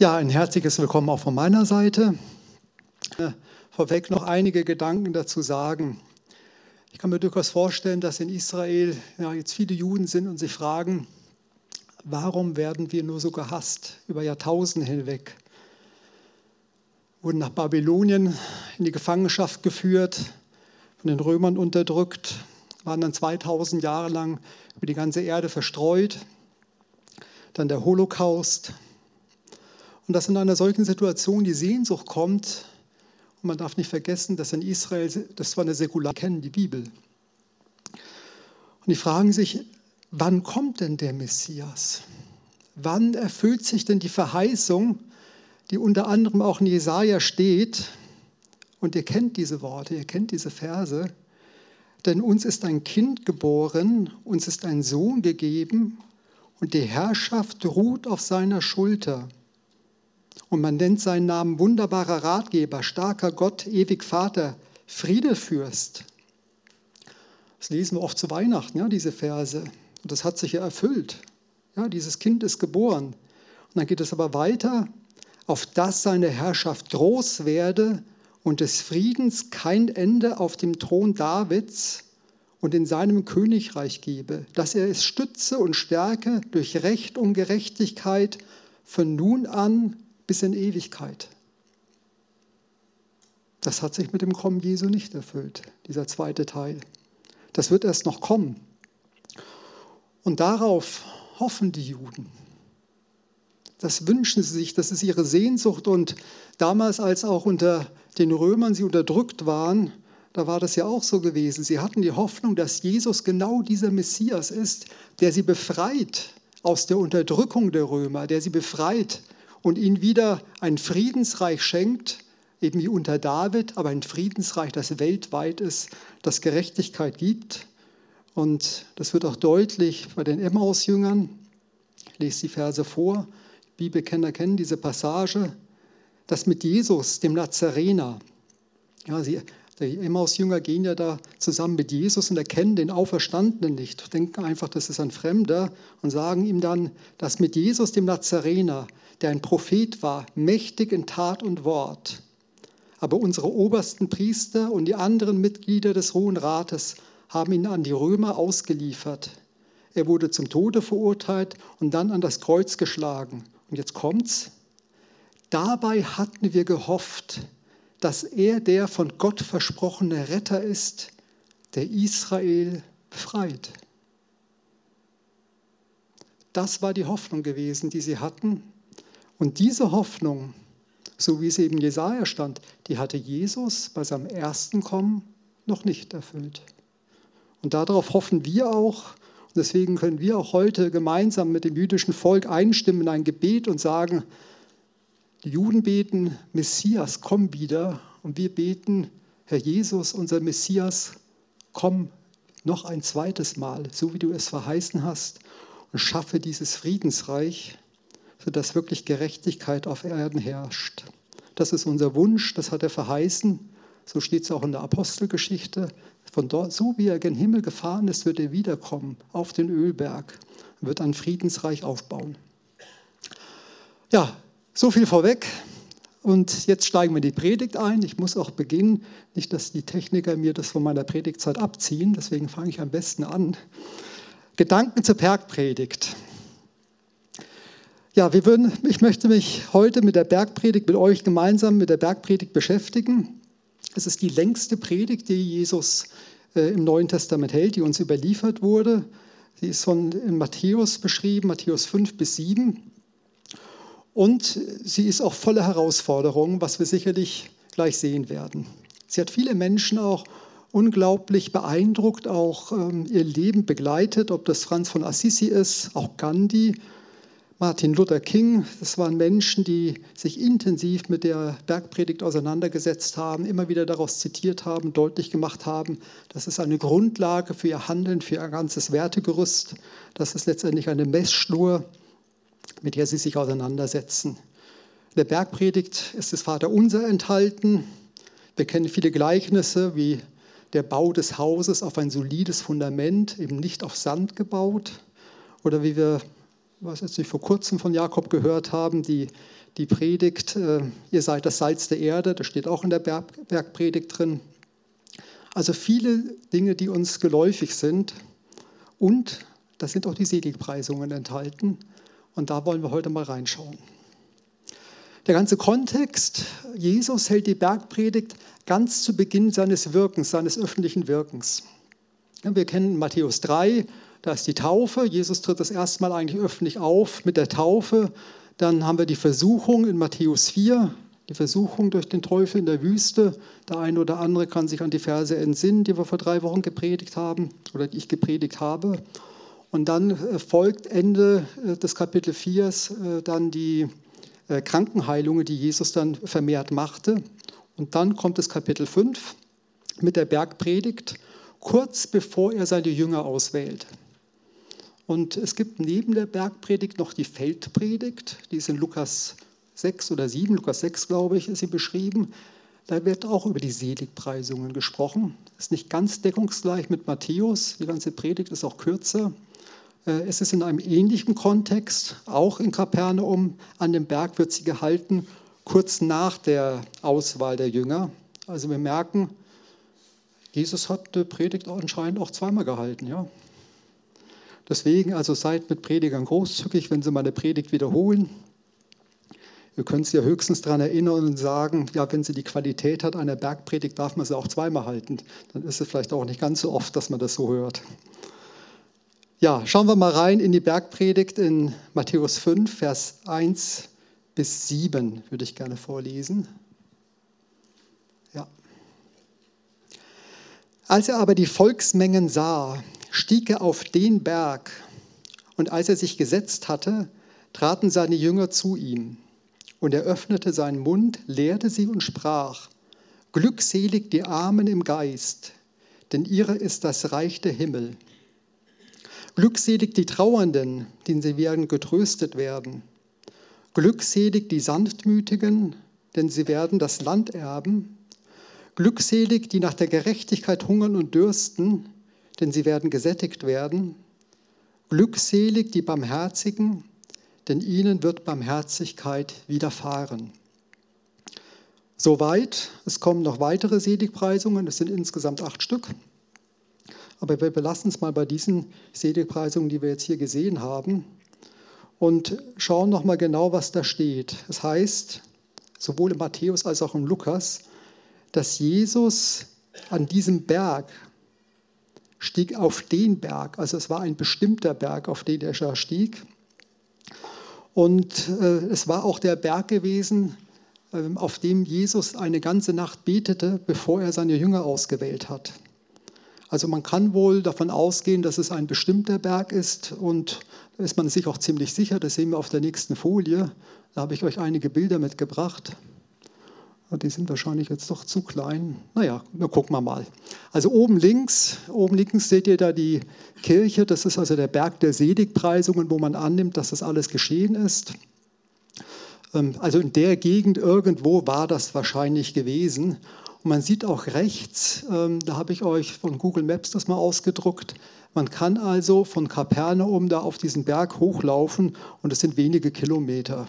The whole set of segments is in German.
Ja, ein herzliches Willkommen auch von meiner Seite. Äh, vorweg noch einige Gedanken dazu sagen. Ich kann mir durchaus vorstellen, dass in Israel ja, jetzt viele Juden sind und sich fragen, warum werden wir nur so gehasst über Jahrtausende hinweg? Wurden nach Babylonien in die Gefangenschaft geführt, von den Römern unterdrückt, waren dann 2000 Jahre lang über die ganze Erde verstreut. Dann der Holocaust, und dass in einer solchen Situation die Sehnsucht kommt, und man darf nicht vergessen, dass in Israel, das war eine säkular, kennen die Bibel. Und die fragen sich, wann kommt denn der Messias? Wann erfüllt sich denn die Verheißung, die unter anderem auch in Jesaja steht? Und ihr kennt diese Worte, ihr kennt diese Verse. Denn uns ist ein Kind geboren, uns ist ein Sohn gegeben und die Herrschaft ruht auf seiner Schulter. Und man nennt seinen Namen wunderbarer Ratgeber, starker Gott, ewig Vater, Friedefürst. Das lesen wir oft zu Weihnachten, ja, diese Verse. Und das hat sich ja erfüllt. Ja, dieses Kind ist geboren. Und dann geht es aber weiter, auf dass seine Herrschaft groß werde und des Friedens kein Ende auf dem Thron Davids und in seinem Königreich gebe, dass er es stütze und stärke durch Recht und Gerechtigkeit von nun an bis in Ewigkeit. Das hat sich mit dem Kommen Jesu nicht erfüllt, dieser zweite Teil. Das wird erst noch kommen. Und darauf hoffen die Juden. Das wünschen sie sich, das ist ihre Sehnsucht. Und damals, als auch unter den Römern sie unterdrückt waren, da war das ja auch so gewesen. Sie hatten die Hoffnung, dass Jesus genau dieser Messias ist, der sie befreit aus der Unterdrückung der Römer, der sie befreit und ihnen wieder ein Friedensreich schenkt, eben wie unter David, aber ein Friedensreich, das weltweit ist, das Gerechtigkeit gibt. Und das wird auch deutlich bei den Emmaus-Jüngern. Ich lese die Verse vor. Bibelkenner kennen diese Passage, dass mit Jesus, dem Nazarener, ja, sie, die Emmaus-Jünger gehen ja da zusammen mit Jesus und erkennen den Auferstandenen nicht, denken einfach, das ist ein Fremder und sagen ihm dann, dass mit Jesus, dem Nazarener, der ein Prophet war, mächtig in Tat und Wort. Aber unsere obersten Priester und die anderen Mitglieder des Hohen Rates haben ihn an die Römer ausgeliefert. Er wurde zum Tode verurteilt und dann an das Kreuz geschlagen. Und jetzt kommt's. Dabei hatten wir gehofft, dass er der von Gott versprochene Retter ist, der Israel befreit. Das war die Hoffnung gewesen, die sie hatten. Und diese Hoffnung, so wie es eben Jesaja stand, die hatte Jesus bei seinem ersten Kommen noch nicht erfüllt. Und darauf hoffen wir auch. Und deswegen können wir auch heute gemeinsam mit dem jüdischen Volk einstimmen in ein Gebet und sagen, die Juden beten, Messias, komm wieder. Und wir beten, Herr Jesus, unser Messias, komm noch ein zweites Mal, so wie du es verheißen hast, und schaffe dieses Friedensreich sodass wirklich Gerechtigkeit auf Erden herrscht. Das ist unser Wunsch, das hat er verheißen. So steht es auch in der Apostelgeschichte. Von dort, so wie er gen Himmel gefahren ist, wird er wiederkommen auf den Ölberg, wird ein Friedensreich aufbauen. Ja, so viel vorweg. Und jetzt steigen wir in die Predigt ein. Ich muss auch beginnen, nicht, dass die Techniker mir das von meiner Predigtzeit abziehen. Deswegen fange ich am besten an. Gedanken zur Bergpredigt. Ja, wir würden, ich möchte mich heute mit der Bergpredigt, mit euch gemeinsam mit der Bergpredigt beschäftigen. Es ist die längste Predigt, die Jesus äh, im Neuen Testament hält, die uns überliefert wurde. Sie ist von in Matthäus beschrieben, Matthäus 5 bis 7. Und sie ist auch voller Herausforderungen, was wir sicherlich gleich sehen werden. Sie hat viele Menschen auch unglaublich beeindruckt, auch ähm, ihr Leben begleitet, ob das Franz von Assisi ist, auch Gandhi Martin Luther King, das waren Menschen, die sich intensiv mit der Bergpredigt auseinandergesetzt haben, immer wieder daraus zitiert haben, deutlich gemacht haben, das ist eine Grundlage für ihr Handeln, für ihr ganzes Wertegerüst. Das ist letztendlich eine Messschnur, mit der sie sich auseinandersetzen. In der Bergpredigt ist das Vaterunser enthalten. Wir kennen viele Gleichnisse wie der Bau des Hauses auf ein solides Fundament, eben nicht auf Sand gebaut. Oder wie wir was nicht vor kurzem von Jakob gehört haben, die, die Predigt, äh, ihr seid das Salz der Erde, das steht auch in der Berg, Bergpredigt drin. Also viele Dinge, die uns geläufig sind. Und da sind auch die Seligpreisungen enthalten. Und da wollen wir heute mal reinschauen. Der ganze Kontext, Jesus hält die Bergpredigt ganz zu Beginn seines Wirkens, seines öffentlichen Wirkens. Wir kennen Matthäus 3, da ist die Taufe. Jesus tritt das erste Mal eigentlich öffentlich auf mit der Taufe. Dann haben wir die Versuchung in Matthäus 4, die Versuchung durch den Teufel in der Wüste. Der eine oder andere kann sich an die Verse entsinnen, die wir vor drei Wochen gepredigt haben oder die ich gepredigt habe. Und dann äh, folgt Ende äh, des Kapitel 4 äh, dann die Krankenheilungen, die Jesus dann vermehrt machte. Und dann kommt das Kapitel 5 mit der Bergpredigt, kurz bevor er seine Jünger auswählt. Und es gibt neben der Bergpredigt noch die Feldpredigt, die ist in Lukas 6 oder 7, Lukas 6 glaube ich, ist sie beschrieben. Da wird auch über die Seligpreisungen gesprochen. Ist nicht ganz deckungsgleich mit Matthäus, die ganze Predigt ist auch kürzer. Äh, es ist in einem ähnlichen Kontext, auch in Kapernaum, an dem Berg wird sie gehalten, kurz nach der Auswahl der Jünger. Also wir merken, Jesus hat die Predigt anscheinend auch zweimal gehalten. Ja? Deswegen, also seid mit Predigern großzügig, wenn sie mal eine Predigt wiederholen. Ihr könnt sie ja höchstens daran erinnern und sagen, ja, wenn sie die Qualität hat einer Bergpredigt, darf man sie auch zweimal halten. Dann ist es vielleicht auch nicht ganz so oft, dass man das so hört. Ja, schauen wir mal rein in die Bergpredigt in Matthäus 5, Vers 1 bis 7, würde ich gerne vorlesen. Ja. Als er aber die Volksmengen sah, stieg er auf den Berg, und als er sich gesetzt hatte, traten seine Jünger zu ihm. Und er öffnete seinen Mund, lehrte sie und sprach, Glückselig die Armen im Geist, denn ihre ist das Reich der Himmel. Glückselig die Trauernden, denn sie werden getröstet werden. Glückselig die Sanftmütigen, denn sie werden das Land erben. Glückselig die nach der Gerechtigkeit hungern und dürsten, denn sie werden gesättigt werden. Glückselig die Barmherzigen, denn ihnen wird Barmherzigkeit widerfahren. Soweit, es kommen noch weitere Seligpreisungen, es sind insgesamt acht Stück. Aber wir belassen es mal bei diesen Seligpreisungen, die wir jetzt hier gesehen haben, und schauen nochmal genau, was da steht. Es heißt, sowohl in Matthäus als auch in Lukas, dass Jesus an diesem Berg, stieg auf den Berg, also es war ein bestimmter Berg, auf den er stieg. Und äh, es war auch der Berg gewesen, äh, auf dem Jesus eine ganze Nacht betete, bevor er seine Jünger ausgewählt hat. Also man kann wohl davon ausgehen, dass es ein bestimmter Berg ist und da ist man sich auch ziemlich sicher, das sehen wir auf der nächsten Folie. Da habe ich euch einige Bilder mitgebracht. Die sind wahrscheinlich jetzt doch zu klein. Naja, wir gucken mal. Also oben links, oben links seht ihr da die Kirche. Das ist also der Berg der Seligpreisungen, wo man annimmt, dass das alles geschehen ist. Ähm, also in der Gegend irgendwo war das wahrscheinlich gewesen. Und man sieht auch rechts, ähm, da habe ich euch von Google Maps das mal ausgedruckt, man kann also von Kapernaum da auf diesen Berg hochlaufen und es sind wenige Kilometer.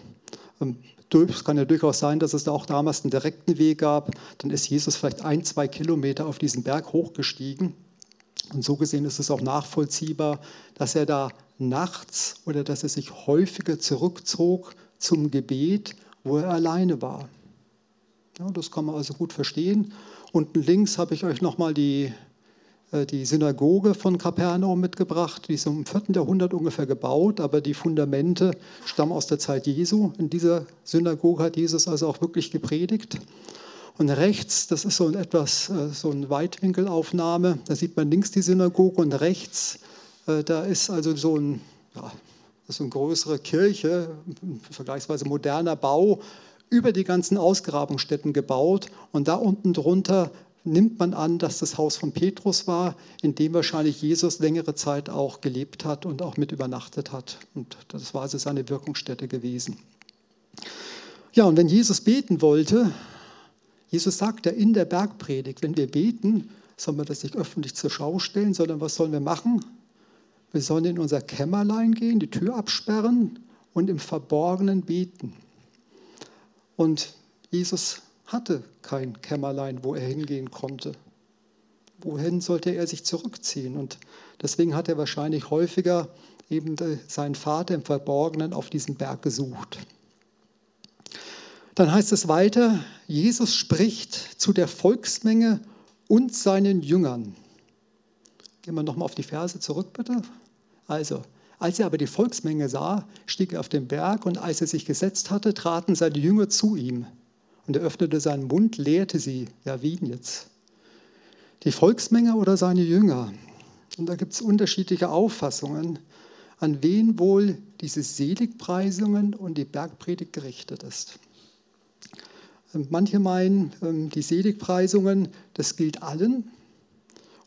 Es kann ja durchaus sein, dass es da auch damals einen direkten Weg gab. Dann ist Jesus vielleicht ein, zwei Kilometer auf diesen Berg hochgestiegen. Und so gesehen ist es auch nachvollziehbar, dass er da nachts oder dass er sich häufiger zurückzog zum Gebet, wo er alleine war. Ja, das kann man also gut verstehen. Unten links habe ich euch nochmal die, die Synagoge von Kapernaum mitgebracht. Die ist im 4. Jahrhundert ungefähr gebaut, aber die Fundamente stammen aus der Zeit Jesu. In dieser Synagoge hat Jesus also auch wirklich gepredigt. Und rechts, das ist so ein etwas äh, so eine Weitwinkelaufnahme, da sieht man links die Synagoge und rechts, äh, da ist also so ein, ja, so eine größere Kirche, ein vergleichsweise moderner Bau, über die ganzen Ausgrabungsstätten gebaut und da unten drunter nimmt man an, dass das Haus von Petrus war, in dem wahrscheinlich Jesus längere Zeit auch gelebt hat und auch mit übernachtet hat. Und das war also seine Wirkungsstätte gewesen. Ja, und wenn Jesus beten wollte, Jesus sagt ja in der Bergpredigt, wenn wir beten, sollen wir das nicht öffentlich zur Schau stellen, sondern was sollen wir machen? wir sollen in unser Kämmerlein gehen, die Tür absperren und im Verborgenen beten. Und Jesus hatte kein Kämmerlein, wo er hingehen konnte. Wohin sollte er sich zurückziehen? Und deswegen hat er wahrscheinlich häufiger eben seinen Vater im Verborgenen auf diesem Berg gesucht. Dann heißt es weiter, Jesus spricht zu der Volksmenge und seinen Jüngern. Gehen wir nochmal auf die Verse zurück, bitte. Also, als er aber die Volksmenge sah, stieg er auf den Berg und als er sich gesetzt hatte, traten seine Jünger zu ihm. Und er öffnete seinen Mund, lehrte sie. Ja, wen jetzt? Die Volksmenge oder seine Jünger? Und da gibt es unterschiedliche Auffassungen, an wen wohl diese Seligpreisungen und die Bergpredigt gerichtet ist. Manche meinen, ähm, die Seligpreisungen, das gilt allen,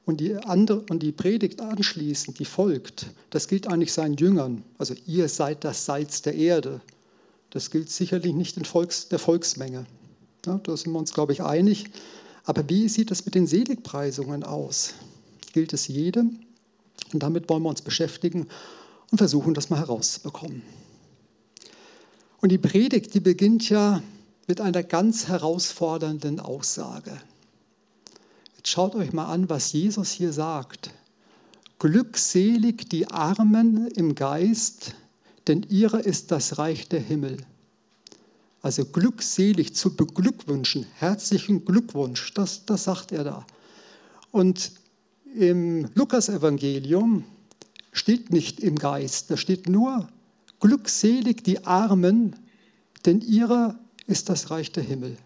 und die, andere, und die Predigt anschließend, die folgt, das gilt eigentlich seinen Jüngern. Also ihr seid das Salz der Erde. Das gilt sicherlich nicht Volks, der Volksmenge. Ja, da sind wir uns, glaube ich, einig. Aber wie sieht es mit den Seligpreisungen aus? Gilt es jedem? Und damit wollen wir uns beschäftigen und versuchen, das mal herauszubekommen. Und die Predigt, die beginnt ja mit einer ganz herausfordernden Aussage. Schaut euch mal an, was Jesus hier sagt. Glückselig die Armen im Geist, denn ihrer ist das Reich der Himmel. Also glückselig zu beglückwünschen, herzlichen Glückwunsch, das, das sagt er da. Und im Lukasevangelium steht nicht im Geist, da steht nur glückselig die Armen, denn ihrer ist das Reich der Himmel.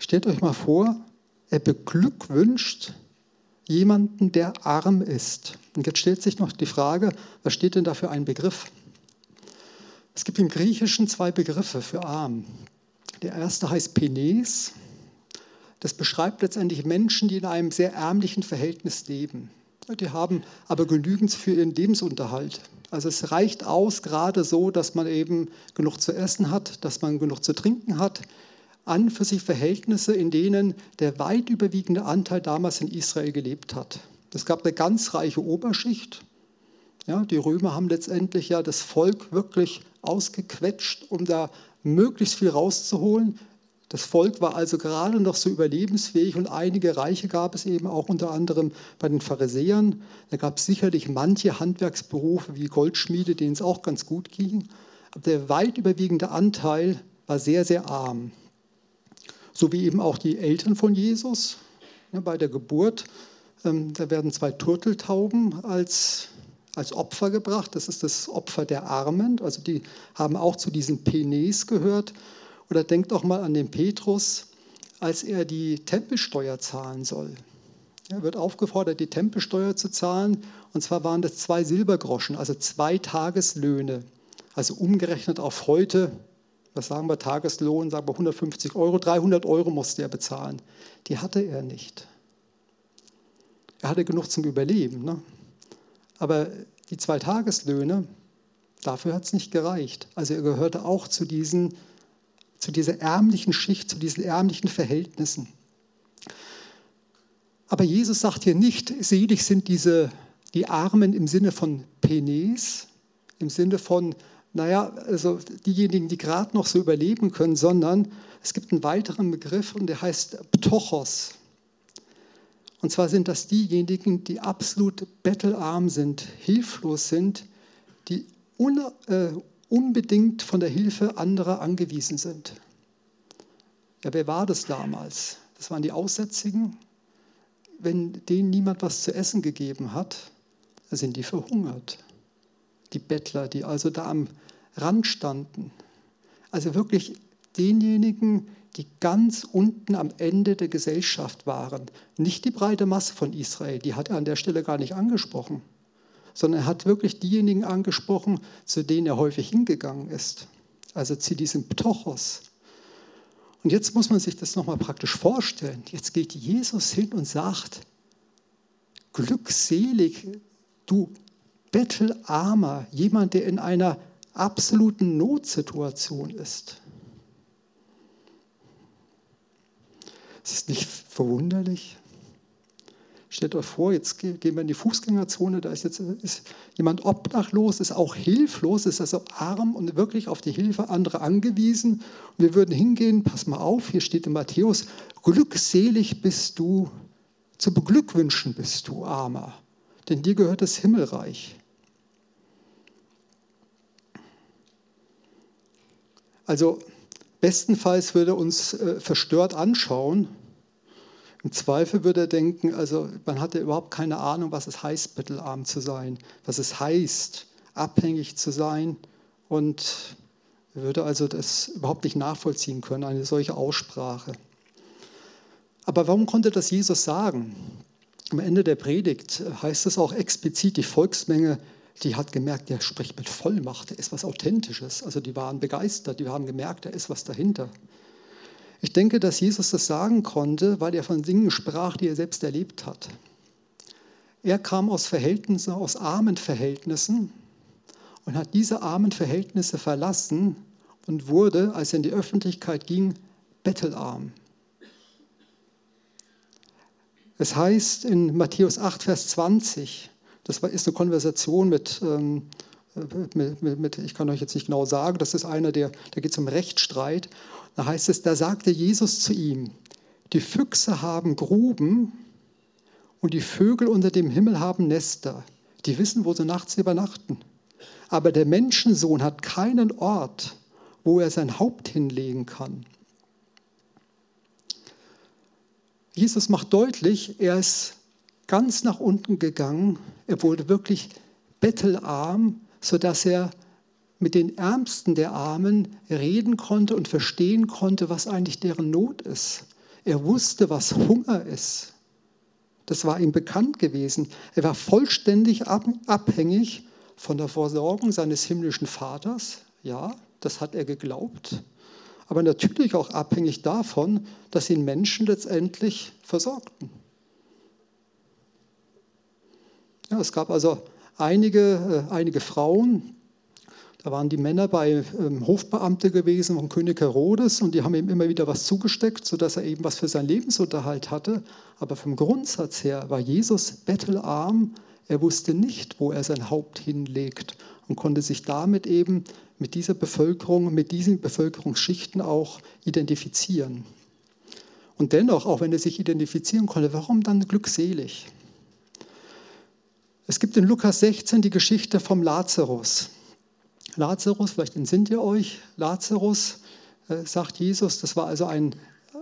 Stellt euch mal vor, er beglückwünscht jemanden, der arm ist. Und jetzt stellt sich noch die Frage, was steht denn da für ein Begriff? Es gibt im Griechischen zwei Begriffe für arm. Der erste heißt Penes. Das beschreibt letztendlich Menschen, die in einem sehr ärmlichen Verhältnis leben. Die haben aber genügend für ihren Lebensunterhalt. Also es reicht aus, gerade so, dass man eben genug zu essen hat, dass man genug zu trinken hat, an für sich Verhältnisse, in denen der weit überwiegende Anteil damals in Israel gelebt hat. Es gab eine ganz reiche Oberschicht. Ja, die Römer haben letztendlich ja das Volk wirklich ausgequetscht, um da möglichst viel rauszuholen. Das Volk war also gerade noch so überlebensfähig und einige Reiche gab es eben auch unter anderem bei den Pharisäern. Da gab es sicherlich manche Handwerksberufe wie Goldschmiede, denen es auch ganz gut ging. Aber der weit überwiegende Anteil war sehr, sehr arm so wie eben auch die Eltern von Jesus bei der Geburt. Ähm, da werden zwei Turteltauben als, als Opfer gebracht. Das ist das Opfer der Armen. Also die haben auch zu diesen Penes gehört. Oder denkt auch mal an den Petrus, als er die Tempelsteuer zahlen soll. Er wird aufgefordert, die Tempelsteuer zu zahlen. Und zwar waren das zwei Silbergroschen, also zwei Tageslöhne. Also umgerechnet auf heute was sagen wir, Tageslohn, sagen wir 150 Euro, 300 Euro musste er bezahlen. Die hatte er nicht. Er hatte genug zum Überleben. Ne? Aber die zwei Tageslöhne, dafür hat es nicht gereicht. Also er gehörte auch zu, diesen, zu dieser ärmlichen Schicht, zu diesen ärmlichen Verhältnissen. Aber Jesus sagt hier nicht, selig sind diese, die Armen im Sinne von Penes, im Sinne von naja, also diejenigen, die gerade noch so überleben können, sondern es gibt einen weiteren Begriff und der heißt Ptochos. Und zwar sind das diejenigen, die absolut bettelarm sind, hilflos sind, die un, äh, unbedingt von der Hilfe anderer angewiesen sind. Ja, wer war das damals? Das waren die Aussätzigen. Wenn denen niemand was zu essen gegeben hat, sind die verhungert die Bettler, die also da am Rand standen. Also wirklich denjenigen, die ganz unten am Ende der Gesellschaft waren. Nicht die breite Masse von Israel, die hat er an der Stelle gar nicht angesprochen, sondern er hat wirklich diejenigen angesprochen, zu denen er häufig hingegangen ist. Also zu diesem Ptochos. Und jetzt muss man sich das nochmal praktisch vorstellen. Jetzt geht Jesus hin und sagt, glückselig, du bettelarmer, jemand, der in einer absoluten Notsituation ist. Es ist nicht verwunderlich. Stellt euch vor, jetzt gehen wir in die Fußgängerzone, da ist jetzt ist jemand obdachlos, ist auch hilflos, ist also arm und wirklich auf die Hilfe anderer angewiesen. Und wir würden hingehen, pass mal auf, hier steht in Matthäus, glückselig bist du, zu beglückwünschen bist du, Armer, denn dir gehört das Himmelreich. Also bestenfalls würde er uns äh, verstört anschauen im Zweifel würde er denken, also man hatte überhaupt keine Ahnung, was es heißt, bettelarm zu sein, was es heißt, abhängig zu sein und würde also das überhaupt nicht nachvollziehen können, eine solche Aussprache. Aber warum konnte das Jesus sagen? Am Ende der Predigt heißt es auch explizit, die Volksmenge, die hat gemerkt, der spricht mit Vollmacht, der ist was Authentisches. Also die waren begeistert, die haben gemerkt, da ist was dahinter. Ich denke, dass Jesus das sagen konnte, weil er von Dingen sprach, die er selbst erlebt hat. Er kam aus Verhältnissen, aus armen Verhältnissen und hat diese armen Verhältnisse verlassen und wurde, als er in die Öffentlichkeit ging, bettelarm. Es heißt in Matthäus 8, Vers 20, das ist eine Konversation mit, ähm, mit, mit, mit, ich kann euch jetzt nicht genau sagen, das ist einer, der, der geht zum Rechtsstreit. Da heißt es, da sagte Jesus zu ihm, die Füchse haben Gruben und die Vögel unter dem Himmel haben Nester. Die wissen, wo sie nachts übernachten. Aber der Menschensohn hat keinen Ort, wo er sein Haupt hinlegen kann. Jesus macht deutlich, er ist ganz nach unten gegangen. Er wurde wirklich bettelarm, sodass er mit den Ärmsten der Armen reden konnte und verstehen konnte, was eigentlich deren Not ist. Er wusste, was Hunger ist. Das war ihm bekannt gewesen. Er war vollständig abhängig von der Versorgung seines himmlischen Vaters. Ja, das hat er geglaubt. Aber natürlich auch abhängig davon, dass ihn Menschen letztendlich versorgten. Ja, es gab also einige, äh, einige Frauen, da waren die Männer bei ähm, Hofbeamte gewesen von König Herodes und die haben ihm immer wieder was zugesteckt, sodass er eben was für seinen Lebensunterhalt hatte. Aber vom Grundsatz her war Jesus bettelarm. Er wusste nicht, wo er sein Haupt hinlegt und konnte sich damit eben mit dieser Bevölkerung, mit diesen Bevölkerungsschichten auch identifizieren. Und dennoch, auch wenn er sich identifizieren konnte, warum dann glückselig? Es gibt in Lukas 16 die Geschichte vom Lazarus. Lazarus, vielleicht entsinnt ihr euch, Lazarus, äh, sagt Jesus, das war also ein,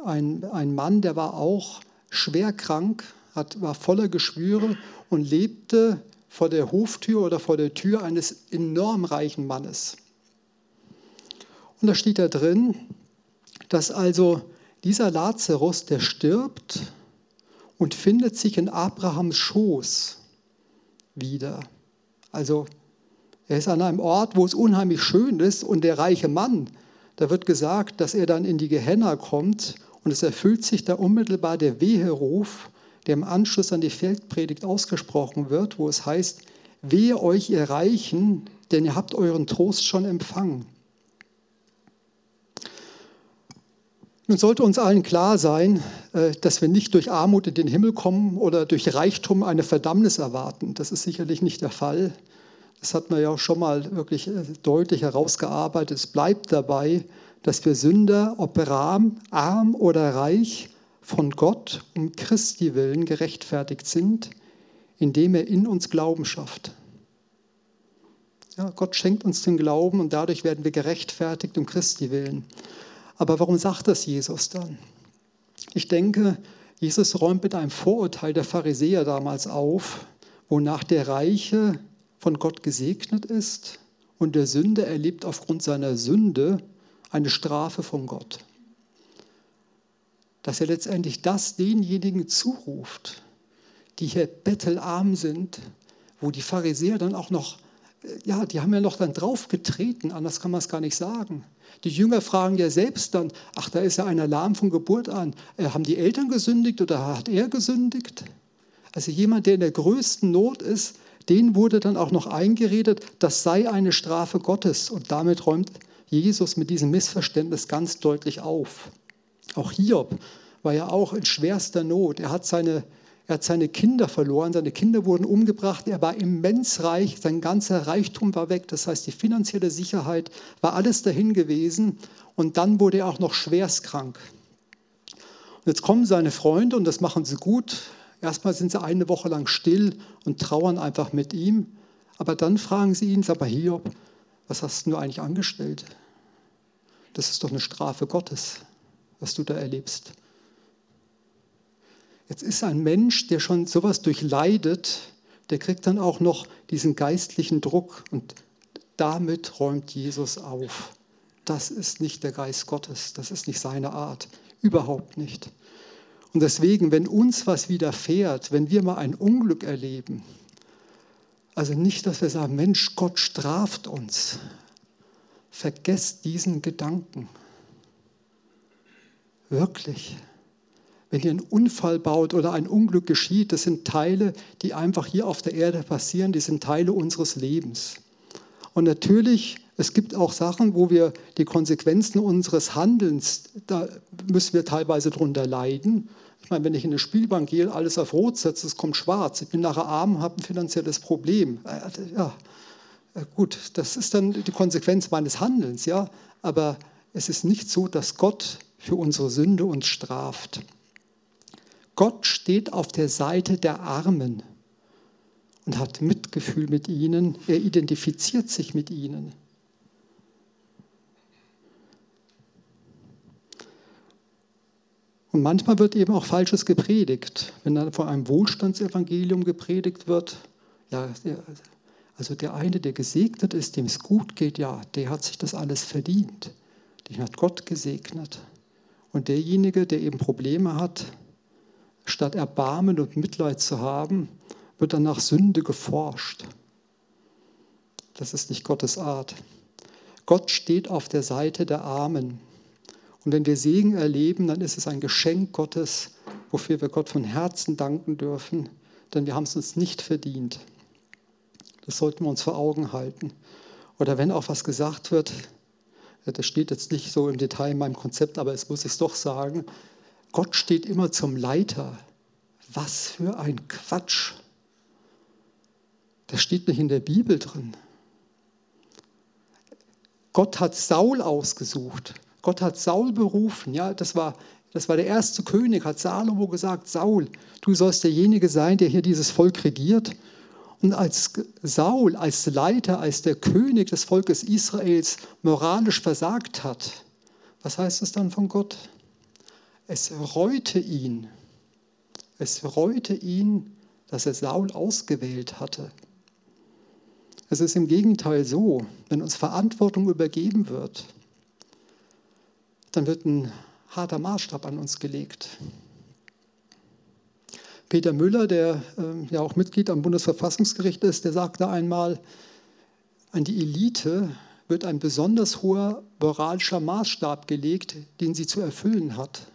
ein, ein Mann, der war auch schwer krank, hat, war voller Geschwüre und lebte vor der Hoftür oder vor der Tür eines enorm reichen Mannes. Und da steht da drin, dass also dieser Lazarus, der stirbt und findet sich in Abrahams Schoß wieder. Also er ist an einem Ort, wo es unheimlich schön ist und der reiche Mann, da wird gesagt, dass er dann in die Gehenna kommt und es erfüllt sich da unmittelbar der Weheruf, der im Anschluss an die Feldpredigt ausgesprochen wird, wo es heißt, wehe euch ihr Reichen, denn ihr habt euren Trost schon empfangen. Nun sollte uns allen klar sein, äh, dass wir nicht durch Armut in den Himmel kommen oder durch Reichtum eine Verdammnis erwarten. Das ist sicherlich nicht der Fall. Das hat man ja auch schon mal wirklich äh, deutlich herausgearbeitet. Es bleibt dabei, dass wir Sünder, ob arm, arm oder reich, von Gott um Christi willen gerechtfertigt sind, indem er in uns Glauben schafft. Ja, Gott schenkt uns den Glauben und dadurch werden wir gerechtfertigt um Christi willen. Aber warum sagt das Jesus dann? Ich denke, Jesus räumt mit einem Vorurteil der Pharisäer damals auf, wonach der Reiche von Gott gesegnet ist und der Sünder erlebt aufgrund seiner Sünde eine Strafe von Gott. Dass er letztendlich das denjenigen zuruft, die hier bettelarm sind, wo die Pharisäer dann auch noch, ja, die haben ja noch dann draufgetreten, anders kann man es gar nicht sagen. Die Jünger fragen ja selbst dann, ach, da ist ja einer lahm von Geburt an. Äh, haben die Eltern gesündigt oder hat er gesündigt? Also jemand, der in der größten Not ist, denen wurde dann auch noch eingeredet, das sei eine Strafe Gottes. Und damit räumt Jesus mit diesem Missverständnis ganz deutlich auf. Auch Hiob war ja auch in schwerster Not. Er hat seine, Er hat seine Kinder verloren, seine Kinder wurden umgebracht, er war immens reich, sein ganzer Reichtum war weg, das heißt die finanzielle Sicherheit war alles dahin gewesen und dann wurde er auch noch schwerst krank. Und jetzt kommen seine Freunde und das machen sie gut. Erstmal sind sie eine Woche lang still und trauern einfach mit ihm, aber dann fragen sie ihn, aber Hiob, was hast du eigentlich angestellt? Das ist doch eine Strafe Gottes, was du da erlebst. Jetzt ist ein Mensch, der schon sowas durchleidet, der kriegt dann auch noch diesen geistlichen Druck und damit räumt Jesus auf. Das ist nicht der Geist Gottes, das ist nicht seine Art, überhaupt nicht. Und deswegen, wenn uns was widerfährt, wenn wir mal ein Unglück erleben, also nicht, dass wir sagen, Mensch, Gott straft uns. Vergesst diesen Gedanken. Wirklich. Wenn ihr einen Unfall baut oder ein Unglück geschieht, das sind Teile, die einfach hier auf der Erde passieren, die sind Teile unseres Lebens. Und natürlich, es gibt auch Sachen, wo wir die Konsequenzen unseres Handelns, da müssen wir teilweise drunter leiden. Ich meine, wenn ich in eine Spielbank gehe, alles auf Rot setze, es kommt schwarz. Ich bin nachher arm, habe ein finanzielles Problem. Äh, ja, äh, gut, das ist dann die Konsequenz meines Handelns, ja. Aber es ist nicht so, dass Gott für unsere Sünde uns straft. Gott steht auf der Seite der Armen und hat Mitgefühl mit ihnen. Er identifiziert sich mit ihnen. Und manchmal wird eben auch Falsches gepredigt. Wenn dann von einem Wohlstandsevangelium gepredigt wird, ja, also der eine, der gesegnet ist, dem es gut geht, ja, der hat sich das alles verdient. Den hat Gott gesegnet. Und derjenige, der eben Probleme hat, Statt Erbarmen und Mitleid zu haben, wird dann nach Sünde geforscht. Das ist nicht Gottes Art. Gott steht auf der Seite der Armen. Und wenn wir Segen erleben, dann ist es ein Geschenk Gottes, wofür wir Gott von Herzen danken dürfen, denn wir haben es uns nicht verdient. Das sollten wir uns vor Augen halten. Oder wenn auch was gesagt wird, das steht jetzt nicht so im Detail in meinem Konzept, aber es muss ich doch sagen, Gott steht immer zum Leiter. Was für ein Quatsch. Das steht nicht in der Bibel drin. Gott hat Saul ausgesucht. Gott hat Saul berufen. Ja, das war, das war der erste König, hat Salomo gesagt, Saul, du sollst derjenige sein, der hier dieses Volk regiert. Und als Saul, als Leiter, als der König des Volkes Israels moralisch versagt hat, was heißt es dann von Gott? Es reute ihn. Es reute ihn, dass er Saul ausgewählt hatte. Es ist im Gegenteil so, wenn uns Verantwortung übergeben wird, dann wird ein harter Maßstab an uns gelegt. Peter Müller, der äh, ja auch Mitglied am Bundesverfassungsgericht ist, der sagte einmal, an die Elite wird ein besonders hoher moralischer Maßstab gelegt, den sie zu erfüllen hat.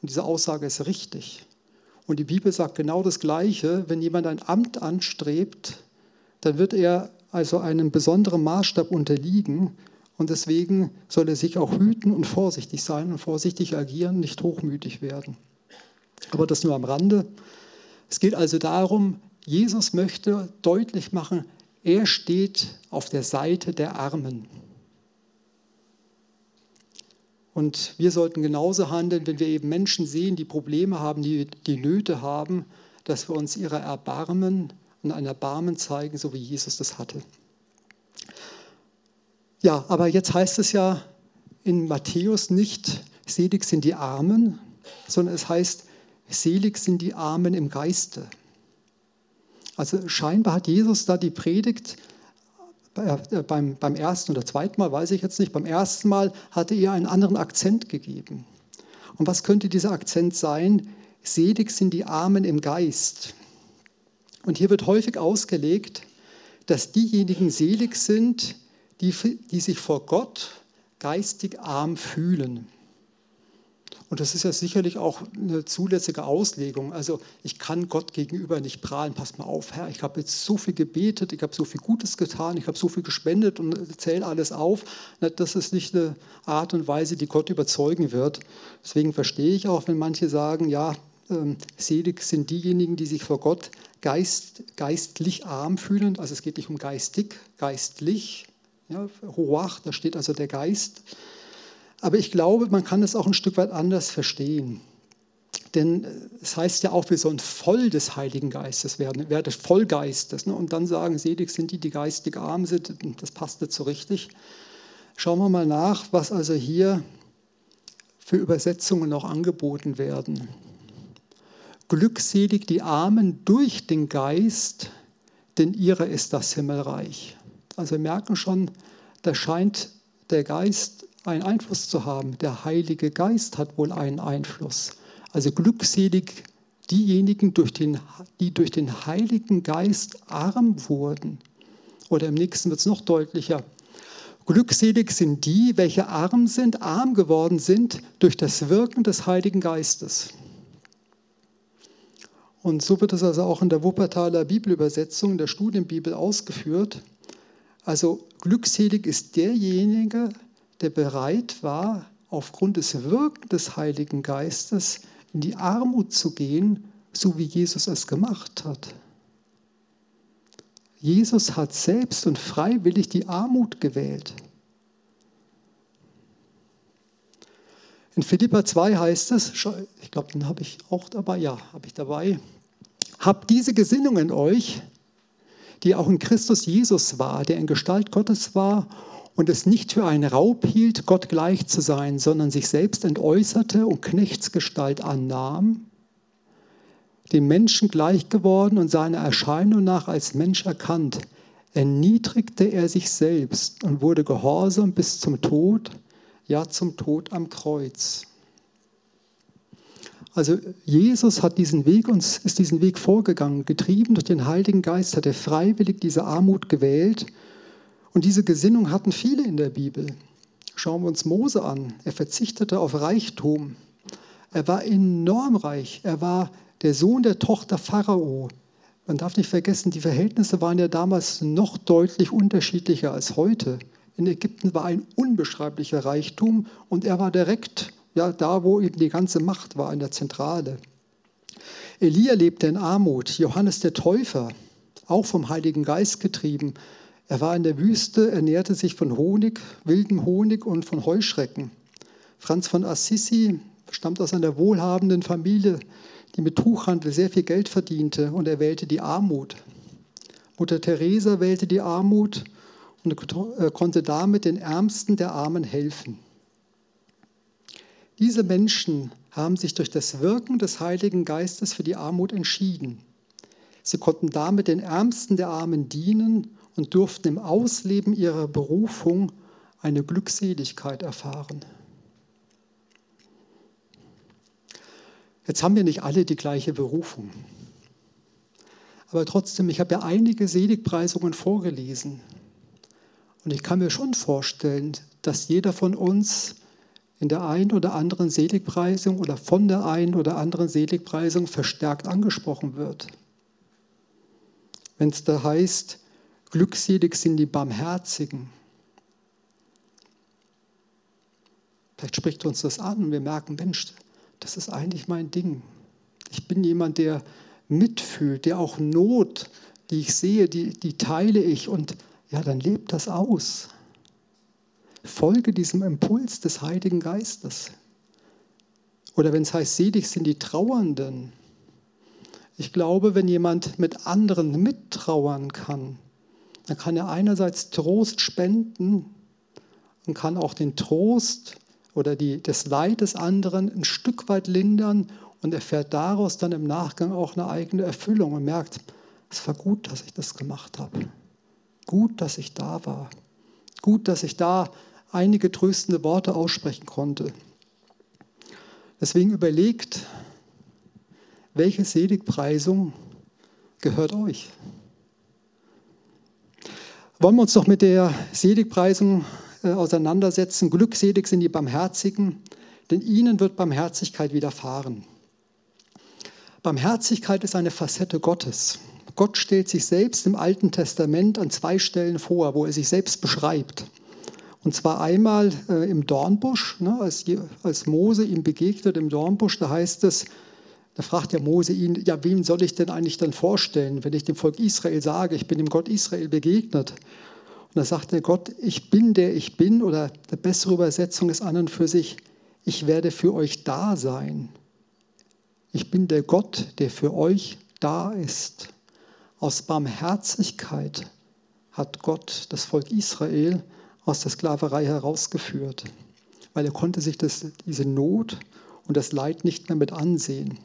Und diese Aussage ist richtig. Und die Bibel sagt genau das Gleiche. Wenn jemand ein Amt anstrebt, dann wird er also einem besonderen Maßstab unterliegen. Und deswegen soll er sich auch hüten und vorsichtig sein und vorsichtig agieren, nicht hochmütig werden. Aber das nur am Rande. Es geht also darum, Jesus möchte deutlich machen, er steht auf der Seite der Armen. Und wir sollten genauso handeln, wenn wir eben Menschen sehen, die Probleme haben, die, die Nöte haben, dass wir uns ihrer erbarmen und ein Erbarmen zeigen, so wie Jesus das hatte. Ja, aber jetzt heißt es ja in Matthäus nicht, selig sind die Armen, sondern es heißt, selig sind die Armen im Geiste. Also scheinbar hat Jesus da die Predigt beim, beim ersten oder zweiten Mal, weiß ich jetzt nicht, beim ersten Mal hatte er einen anderen Akzent gegeben. Und was könnte dieser Akzent sein? Selig sind die Armen im Geist. Und hier wird häufig ausgelegt, dass diejenigen selig sind, die, die sich vor Gott geistig arm fühlen. Und das ist ja sicherlich auch eine zulässige Auslegung. Also ich kann Gott gegenüber nicht prahlen. Passt mal auf, Herr, ich habe jetzt so viel gebetet, ich habe so viel Gutes getan, ich habe so viel gespendet und zähle alles auf. Das ist nicht eine Art und Weise, die Gott überzeugen wird. Deswegen verstehe ich auch, wenn manche sagen, ja, ähm, selig sind diejenigen, die sich vor Gott geist, geistlich arm fühlen. Also es geht nicht um geistig, geistlich. Ja, Ruach, da steht also der Geist. Aber ich glaube, man kann es auch ein Stück weit anders verstehen. Denn es heißt ja auch, wir sollen voll des Heiligen Geistes werden, werde voll Geistes. Ne? Und dann sagen, selig sind die, die geistig arm sind. Das passt nicht so richtig. Schauen wir mal nach, was also hier für Übersetzungen noch angeboten werden. Glückselig die Armen durch den Geist, denn ihrer ist das Himmelreich. Also wir merken schon, da scheint der Geist einen Einfluss zu haben. Der Heilige Geist hat wohl einen Einfluss. Also glückselig diejenigen, durch den, die durch den Heiligen Geist arm wurden. Oder im nächsten wird es noch deutlicher. Glückselig sind die, welche arm sind, arm geworden sind durch das Wirken des Heiligen Geistes. Und so wird es also auch in der Wuppertaler Bibelübersetzung, der Studienbibel ausgeführt. Also glückselig ist derjenige, der bereit war, aufgrund des Wirkens des Heiligen Geistes in die Armut zu gehen, so wie Jesus es gemacht hat. Jesus hat selbst und freiwillig die Armut gewählt. In Philippa 2 heißt es, ich glaube, den habe ich auch dabei, ja, habe ich dabei. Habt diese Gesinnung in euch, die auch in Christus Jesus war, der in Gestalt Gottes war und es nicht für einen Raub hielt, Gott gleich zu sein, sondern sich selbst entäußerte und Knechtsgestalt annahm dem Menschen gleich geworden und seiner Erscheinung nach als Mensch erkannt, erniedrigte er sich selbst und wurde gehorsam bis zum Tod, ja zum Tod am Kreuz. Also Jesus hat diesen Weg uns ist diesen Weg vorgegangen, getrieben durch den Heiligen Geist hat er freiwillig diese Armut gewählt und diese Gesinnung hatten viele in der Bibel. Schauen wir uns Mose an. Er verzichtete auf Reichtum. Er war enorm reich. Er war der Sohn der Tochter Pharao. Man darf nicht vergessen, die Verhältnisse waren ja damals noch deutlich unterschiedlicher als heute. In Ägypten war ein unbeschreiblicher Reichtum und er war direkt ja, da, wo eben die ganze Macht war, in der Zentrale. Elia lebte in Armut, Johannes der Täufer, auch vom Heiligen Geist getrieben. Er war in der Wüste, ernährte sich von Honig, wildem Honig und von Heuschrecken. Franz von Assisi stammt aus einer wohlhabenden Familie, die mit Tuchhandel sehr viel Geld verdiente und er wählte die Armut. Mutter Teresa wählte die Armut und äh, konnte damit den Ärmsten der Armen helfen. Diese Menschen haben sich durch das Wirken des Heiligen Geistes für die Armut entschieden. Sie konnten damit den Ärmsten der Armen dienen und durften im Ausleben ihrer Berufung eine Glückseligkeit erfahren. Jetzt haben wir nicht alle die gleiche Berufung. Aber trotzdem, ich habe ja einige Seligpreisungen vorgelesen. Und ich kann mir schon vorstellen, dass jeder von uns in der einen oder anderen Seligpreisung oder von der einen oder anderen Seligpreisung verstärkt angesprochen wird. Wenn es da heißt, glückselig sind die Barmherzigen. Vielleicht spricht uns das an und wir merken, Mensch, das ist eigentlich mein Ding. Ich bin jemand, der mitfühlt, der auch Not, die ich sehe, die, die teile ich und ja, dann lebt das aus. Folge diesem Impuls des Heiligen Geistes. Oder wenn es heißt, selig sind die Trauernden. Ich glaube, wenn jemand mit anderen mittrauern kann, dann kann er einerseits Trost spenden und kann auch den Trost oder die, das Leid des anderen ein Stück weit lindern und erfährt daraus dann im Nachgang auch eine eigene Erfüllung und merkt, es war gut, dass ich das gemacht habe. Gut, dass ich da war. Gut, dass ich da einige tröstende Worte aussprechen konnte. Deswegen überlegt, welche Seligpreisung gehört euch? Wollen wir uns doch mit der Seligpreisung äh, auseinandersetzen. Glückselig sind die Barmherzigen, denn ihnen wird Barmherzigkeit widerfahren. Barmherzigkeit ist eine Facette Gottes. Gott stellt sich selbst im Alten Testament an zwei Stellen vor, wo er sich selbst beschreibt. Und zwar einmal äh, im Dornbusch, ne, als, als Mose ihm begegnet im Dornbusch, da heißt es, Da fragt der Mose ihn, ja, wem soll ich denn eigentlich dann vorstellen, wenn ich dem Volk Israel sage, ich bin dem Gott Israel begegnet? Und da sagt der Gott, ich bin der ich bin, oder eine bessere Übersetzung ist an und für sich, ich werde für euch da sein. Ich bin der Gott, der für euch da ist. Aus Barmherzigkeit hat Gott das Volk Israel aus der Sklaverei herausgeführt, weil er konnte sich das, diese Not und das Leid nicht mehr mit ansehen.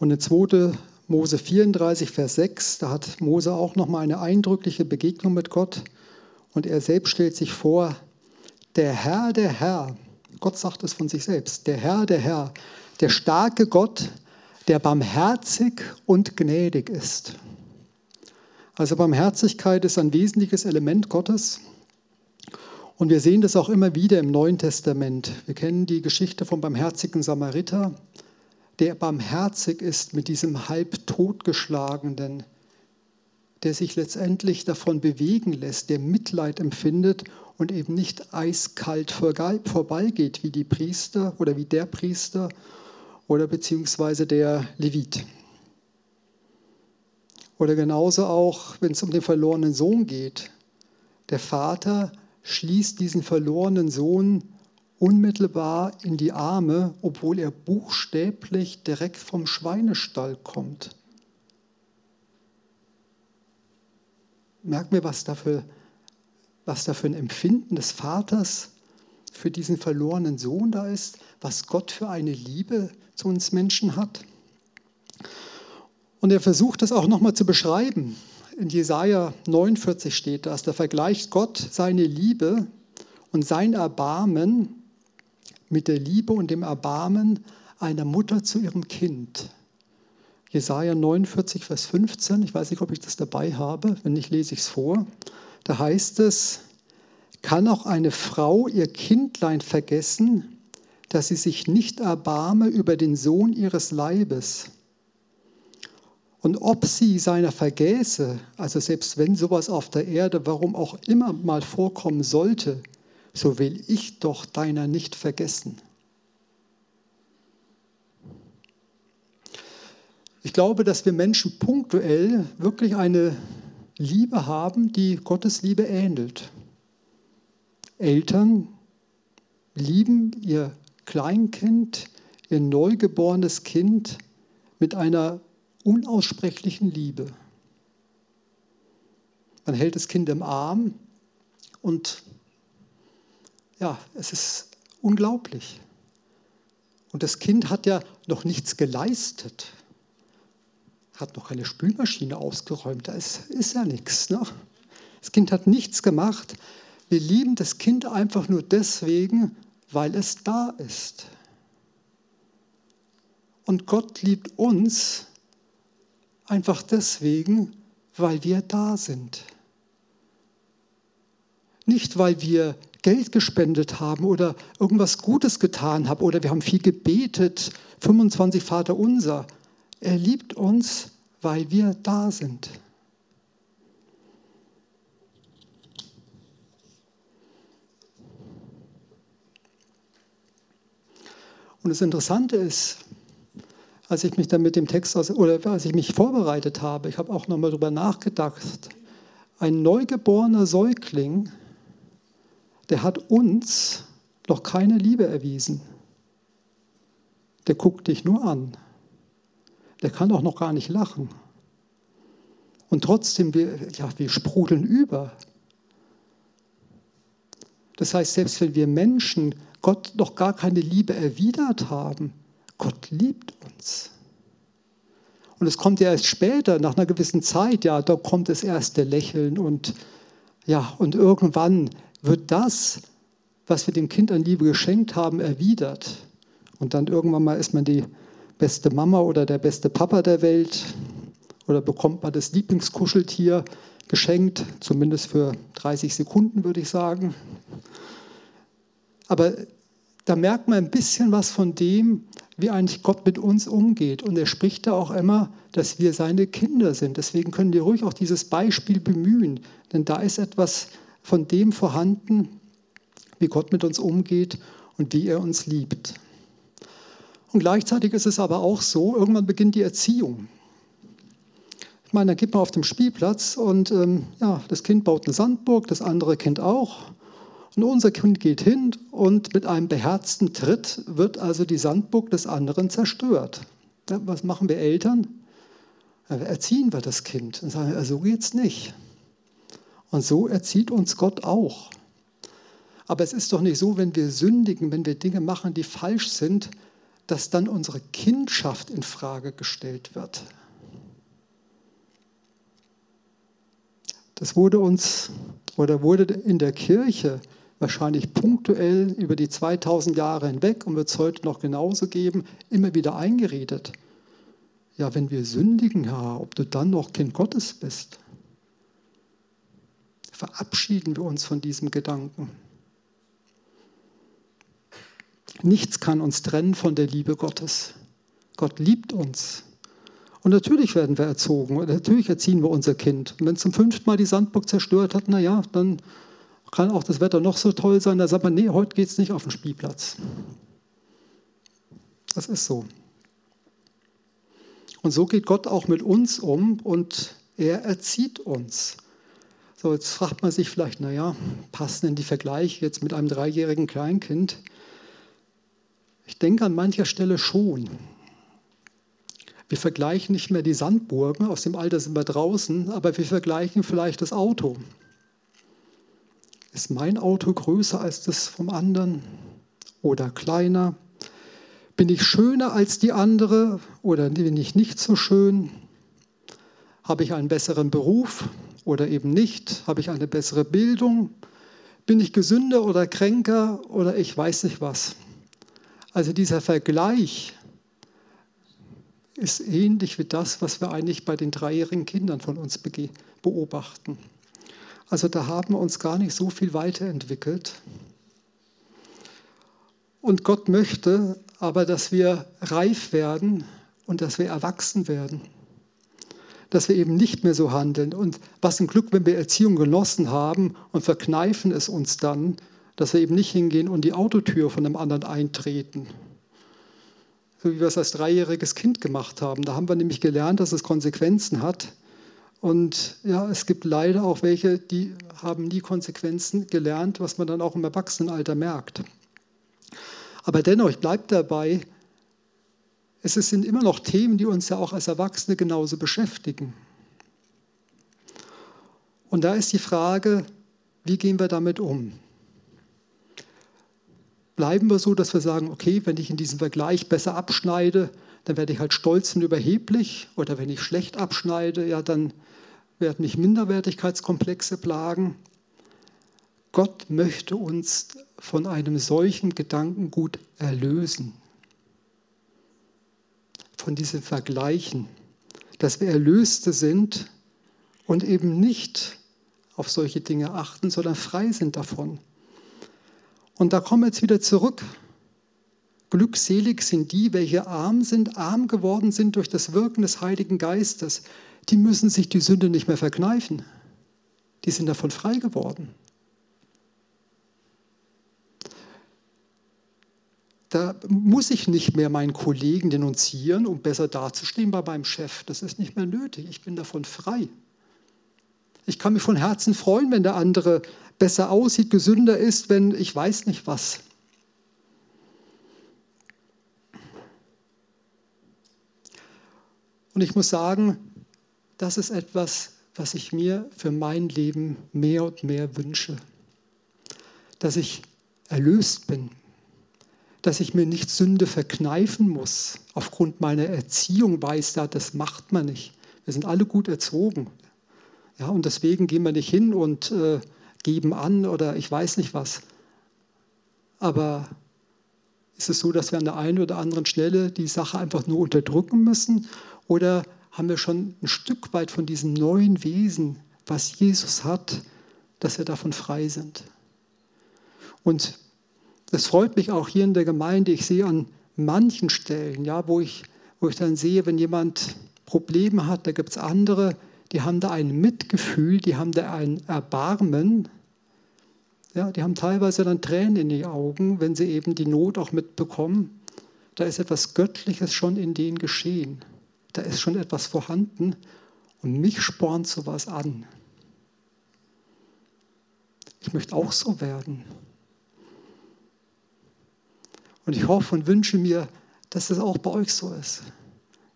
Und in 2. Mose 34, Vers 6, da hat Mose auch nochmal eine eindrückliche Begegnung mit Gott. Und er selbst stellt sich vor, der Herr, der Herr, Gott sagt es von sich selbst, der Herr, der Herr, der starke Gott, der barmherzig und gnädig ist. Also Barmherzigkeit ist ein wesentliches Element Gottes. Und wir sehen das auch immer wieder im Neuen Testament. Wir kennen die Geschichte vom barmherzigen Samariter, der barmherzig ist mit diesem halb totgeschlagenen, der sich letztendlich davon bewegen lässt, der Mitleid empfindet und eben nicht eiskalt vorbeigeht wie die Priester oder wie der Priester oder beziehungsweise der Levit. Oder genauso auch, wenn es um den verlorenen Sohn geht. Der Vater schließt diesen verlorenen Sohn unmittelbar in die Arme, obwohl er buchstäblich direkt vom Schweinestall kommt. Merken wir, was dafür, was da für ein Empfinden des Vaters für diesen verlorenen Sohn da ist, was Gott für eine Liebe zu uns Menschen hat. Und er versucht das auch nochmal zu beschreiben. In Jesaja 49 steht das, da vergleicht Gott seine Liebe und sein Erbarmen mit der Liebe und dem Erbarmen einer Mutter zu ihrem Kind. Jesaja 49, Vers 15, ich weiß nicht, ob ich das dabei habe, wenn nicht, lese ich es vor. Da heißt es, kann auch eine Frau ihr Kindlein vergessen, dass sie sich nicht erbarme über den Sohn ihres Leibes? Und ob sie seiner vergäße, also selbst wenn sowas auf der Erde, warum auch immer mal vorkommen sollte, so will ich doch deiner nicht vergessen. Ich glaube, dass wir Menschen punktuell wirklich eine Liebe haben, die Gottes Liebe ähnelt. Eltern lieben ihr Kleinkind, ihr neugeborenes Kind mit einer unaussprechlichen Liebe. Man hält das Kind im Arm und ja, es ist unglaublich. Und das Kind hat ja noch nichts geleistet, hat noch keine Spülmaschine ausgeräumt, da ist, ist ja nichts. Ne? Das Kind hat nichts gemacht. Wir lieben das Kind einfach nur deswegen, weil es da ist. Und Gott liebt uns einfach deswegen, weil wir da sind. Nicht, weil wir Geld gespendet haben oder irgendwas Gutes getan haben oder wir haben viel gebetet, 25 Vater unser. Er liebt uns, weil wir da sind. Und das Interessante ist, als ich mich dann mit dem Text aus, oder als ich mich vorbereitet habe, ich habe auch nochmal darüber nachgedacht, ein neugeborener Säugling der hat uns noch keine Liebe erwiesen. Der guckt dich nur an. Der kann auch noch gar nicht lachen. Und trotzdem, wir, ja, wir sprudeln über. Das heißt, selbst wenn wir Menschen Gott noch gar keine Liebe erwidert haben, Gott liebt uns. Und es kommt ja erst später, nach einer gewissen Zeit, ja, da kommt das erste Lächeln und ja, und irgendwann wird das, was wir dem Kind an Liebe geschenkt haben, erwidert. Und dann irgendwann mal ist man die beste Mama oder der beste Papa der Welt oder bekommt man das Lieblingskuscheltier geschenkt, zumindest für 30 Sekunden würde ich sagen. Aber da merkt man ein bisschen was von dem, wie eigentlich Gott mit uns umgeht. Und er spricht da auch immer, dass wir seine Kinder sind. Deswegen können wir ruhig auch dieses Beispiel bemühen, denn da ist etwas von dem vorhanden, wie Gott mit uns umgeht und wie er uns liebt. Und gleichzeitig ist es aber auch so, irgendwann beginnt die Erziehung. Ich meine, da geht man auf dem Spielplatz und ähm, ja, das Kind baut eine Sandburg, das andere Kind auch. Und unser Kind geht hin und mit einem beherzten Tritt wird also die Sandburg des anderen zerstört. Ja, was machen wir Eltern? Ja, erziehen wir das Kind und sagen, so geht's nicht. Und so erzieht uns Gott auch. Aber es ist doch nicht so, wenn wir sündigen, wenn wir Dinge machen, die falsch sind, dass dann unsere Kindschaft in Frage gestellt wird. Das wurde uns oder wurde in der Kirche wahrscheinlich punktuell über die 2000 Jahre hinweg und wird es heute noch genauso geben, immer wieder eingeredet. Ja, wenn wir sündigen, Herr, ob du dann noch Kind Gottes bist. Verabschieden wir uns von diesem Gedanken. Nichts kann uns trennen von der Liebe Gottes. Gott liebt uns. Und natürlich werden wir erzogen und natürlich erziehen wir unser Kind. Und wenn es zum fünften Mal die Sandburg zerstört hat, naja, dann kann auch das Wetter noch so toll sein, da sagt man, nee, heute geht es nicht auf den Spielplatz. Das ist so. Und so geht Gott auch mit uns um und er erzieht uns. So, jetzt fragt man sich vielleicht, naja, passen denn die Vergleiche jetzt mit einem dreijährigen Kleinkind? Ich denke an mancher Stelle schon. Wir vergleichen nicht mehr die Sandburgen, aus dem Alter sind wir draußen, aber wir vergleichen vielleicht das Auto. Ist mein Auto größer als das vom anderen oder kleiner? Bin ich schöner als die andere oder bin ich nicht so schön? Habe ich einen besseren Beruf oder eben nicht? Habe ich eine bessere Bildung? Bin ich gesünder oder kränker oder ich weiß nicht was? Also dieser Vergleich ist ähnlich wie das, was wir eigentlich bei den dreijährigen Kindern von uns beobachten. Also da haben wir uns gar nicht so viel weiterentwickelt. Und Gott möchte aber, dass wir reif werden und dass wir erwachsen werden. Dass wir eben nicht mehr so handeln. Und was ein Glück, wenn wir Erziehung genossen haben und verkneifen es uns dann, dass wir eben nicht hingehen und die Autotür von einem anderen eintreten. So wie wir es als dreijähriges Kind gemacht haben. Da haben wir nämlich gelernt, dass es Konsequenzen hat, und ja, es gibt leider auch welche, die haben nie Konsequenzen gelernt, was man dann auch im Erwachsenenalter merkt. Aber dennoch, ich bleibe dabei, es sind immer noch Themen, die uns ja auch als Erwachsene genauso beschäftigen. Und da ist die Frage, wie gehen wir damit um? Bleiben wir so, dass wir sagen, okay, wenn ich in diesem Vergleich besser abschneide, dann werde ich halt stolz und überheblich. Oder wenn ich schlecht abschneide, ja, dann werden mich Minderwertigkeitskomplexe plagen. Gott möchte uns von einem solchen Gedankengut erlösen. Von diesem Vergleichen, dass wir Erlöste sind und eben nicht auf solche Dinge achten, sondern frei sind davon. Und da kommen wir jetzt wieder zurück. Glückselig sind die, welche arm sind, arm geworden sind durch das Wirken des Heiligen Geistes, die müssen sich die Sünde nicht mehr verkneifen. Die sind davon frei geworden. Da muss ich nicht mehr meinen Kollegen denunzieren, um besser dazustehen bei meinem Chef. Das ist nicht mehr nötig. Ich bin davon frei. Ich kann mich von Herzen freuen, wenn der andere besser aussieht, gesünder ist, wenn ich weiß nicht was. Und ich muss sagen, das ist etwas, was ich mir für mein Leben mehr und mehr wünsche. Dass ich erlöst bin, dass ich mir nicht Sünde verkneifen muss. Aufgrund meiner Erziehung weiß da, das macht man nicht. Wir sind alle gut erzogen. Ja, und deswegen gehen wir nicht hin und äh, geben an oder ich weiß nicht was. Aber ist es so, dass wir an der einen oder anderen Stelle die Sache einfach nur unterdrücken müssen? Oder haben wir schon ein Stück weit von diesem neuen Wesen, was Jesus hat, dass wir davon frei sind. Und es freut mich auch hier in der Gemeinde, ich sehe an manchen Stellen, ja, wo, ich, wo ich dann sehe, wenn jemand Probleme hat, da gibt es andere, die haben da ein Mitgefühl, die haben da ein Erbarmen. Ja, die haben teilweise dann Tränen in die Augen, wenn sie eben die Not auch mitbekommen. da ist etwas Göttliches schon in denen geschehen. Da ist schon etwas vorhanden und mich spornt sowas an. Ich möchte auch so werden. Und ich hoffe und wünsche mir, dass das auch bei euch so ist.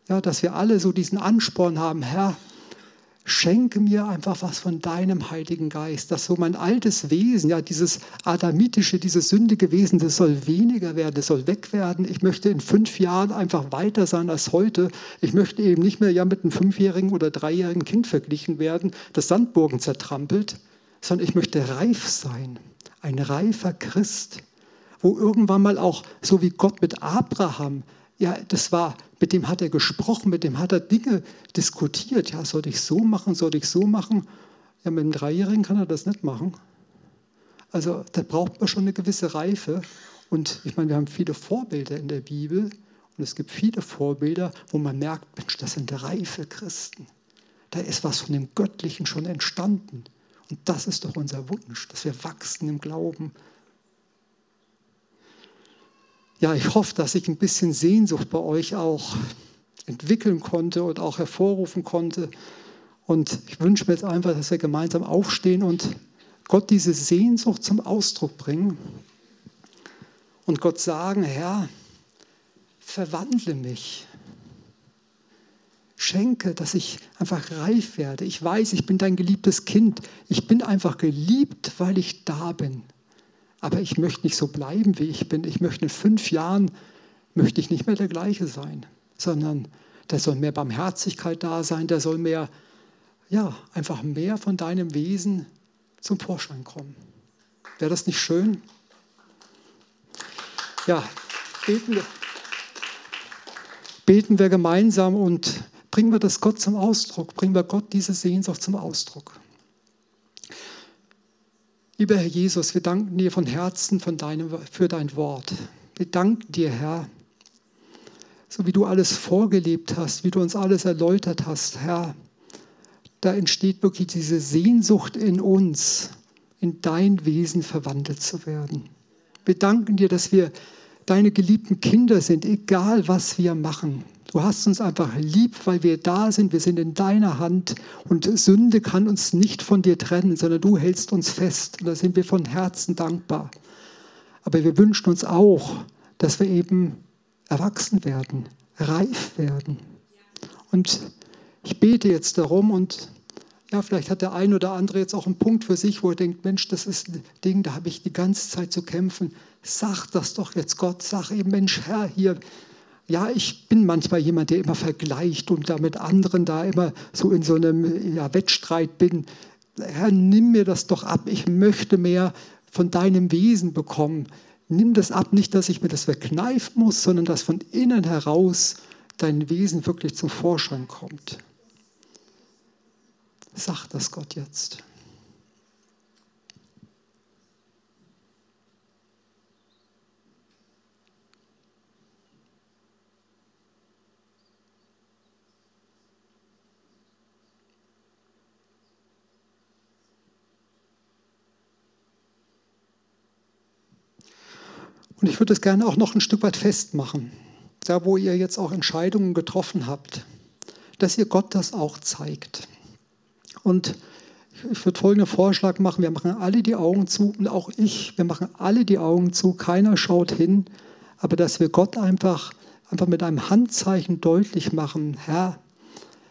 Ja, dass wir alle so diesen Ansporn haben, Herr, schenke mir einfach was von deinem Heiligen Geist, dass so mein altes Wesen, ja, dieses adamitische, dieses sündige Wesen, das soll weniger werden, das soll weg werden. Ich möchte in fünf Jahren einfach weiter sein als heute. Ich möchte eben nicht mehr ja mit einem fünfjährigen oder dreijährigen Kind verglichen werden, das Sandburgen zertrampelt, sondern ich möchte reif sein, ein reifer Christ, wo irgendwann mal auch, so wie Gott mit Abraham, ja, das war, mit dem hat er gesprochen, mit dem hat er Dinge diskutiert. Ja, soll ich so machen, soll ich so machen? Ja, mit einem Dreijährigen kann er das nicht machen. Also da braucht man schon eine gewisse Reife. Und ich meine, wir haben viele Vorbilder in der Bibel und es gibt viele Vorbilder, wo man merkt, Mensch, das sind reife Christen. Da ist was von dem Göttlichen schon entstanden. Und das ist doch unser Wunsch, dass wir wachsen im Glauben, ja, ich hoffe, dass ich ein bisschen Sehnsucht bei euch auch entwickeln konnte und auch hervorrufen konnte. Und ich wünsche mir jetzt einfach, dass wir gemeinsam aufstehen und Gott diese Sehnsucht zum Ausdruck bringen und Gott sagen, Herr, verwandle mich. Schenke, dass ich einfach reif werde. Ich weiß, ich bin dein geliebtes Kind. Ich bin einfach geliebt, weil ich da bin aber ich möchte nicht so bleiben, wie ich bin. Ich möchte in fünf Jahren, möchte ich nicht mehr der gleiche sein, sondern da soll mehr Barmherzigkeit da sein, da soll mehr, ja, einfach mehr von deinem Wesen zum Vorschein kommen. Wäre das nicht schön? Ja, beten wir, beten wir gemeinsam und bringen wir das Gott zum Ausdruck, bringen wir Gott diese Sehnsucht zum Ausdruck. Lieber Herr Jesus, wir danken dir von Herzen von deinem, für dein Wort. Wir danken dir, Herr, so wie du alles vorgelebt hast, wie du uns alles erläutert hast, Herr. Da entsteht wirklich diese Sehnsucht in uns, in dein Wesen verwandelt zu werden. Wir danken dir, dass wir deine geliebten Kinder sind, egal was wir machen. Du hast uns einfach lieb, weil wir da sind. Wir sind in deiner Hand und Sünde kann uns nicht von dir trennen, sondern du hältst uns fest. Und da sind wir von Herzen dankbar. Aber wir wünschen uns auch, dass wir eben erwachsen werden, reif werden. Und ich bete jetzt darum und ja, vielleicht hat der ein oder andere jetzt auch einen Punkt für sich, wo er denkt, Mensch, das ist ein Ding, da habe ich die ganze Zeit zu kämpfen. Sag das doch jetzt Gott, sag eben, Mensch, Herr, hier, ja, ich bin manchmal jemand, der immer vergleicht und da mit anderen da immer so in so einem ja, Wettstreit bin. Herr, nimm mir das doch ab. Ich möchte mehr von deinem Wesen bekommen. Nimm das ab, nicht, dass ich mir das verkneifen muss, sondern dass von innen heraus dein Wesen wirklich zum Vorschein kommt. Sag das Gott jetzt. Und ich würde es gerne auch noch ein Stück weit festmachen, da wo ihr jetzt auch Entscheidungen getroffen habt, dass ihr Gott das auch zeigt. Und ich würde folgenden Vorschlag machen, wir machen alle die Augen zu und auch ich, wir machen alle die Augen zu, keiner schaut hin, aber dass wir Gott einfach, einfach mit einem Handzeichen deutlich machen, Herr,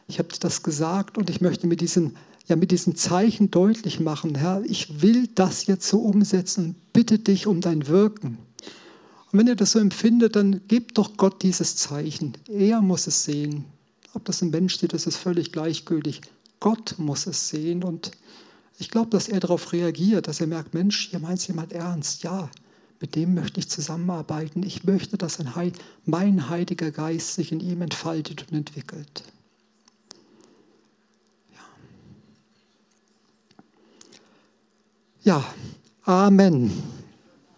ich habe das gesagt und ich möchte mit diesem, ja, mit diesem Zeichen deutlich machen, Herr, ich will das jetzt so umsetzen bitte dich um dein Wirken. Und wenn ihr das so empfindet, dann gebt doch Gott dieses Zeichen. Er muss es sehen. Ob das ein Mensch sieht, das ist völlig gleichgültig. Gott muss es sehen und ich glaube, dass er darauf reagiert, dass er merkt, Mensch, hier meint es jemand ernst. Ja, mit dem möchte ich zusammenarbeiten. Ich möchte, dass mein Heiliger Geist sich in ihm entfaltet und entwickelt. Ja, ja Amen.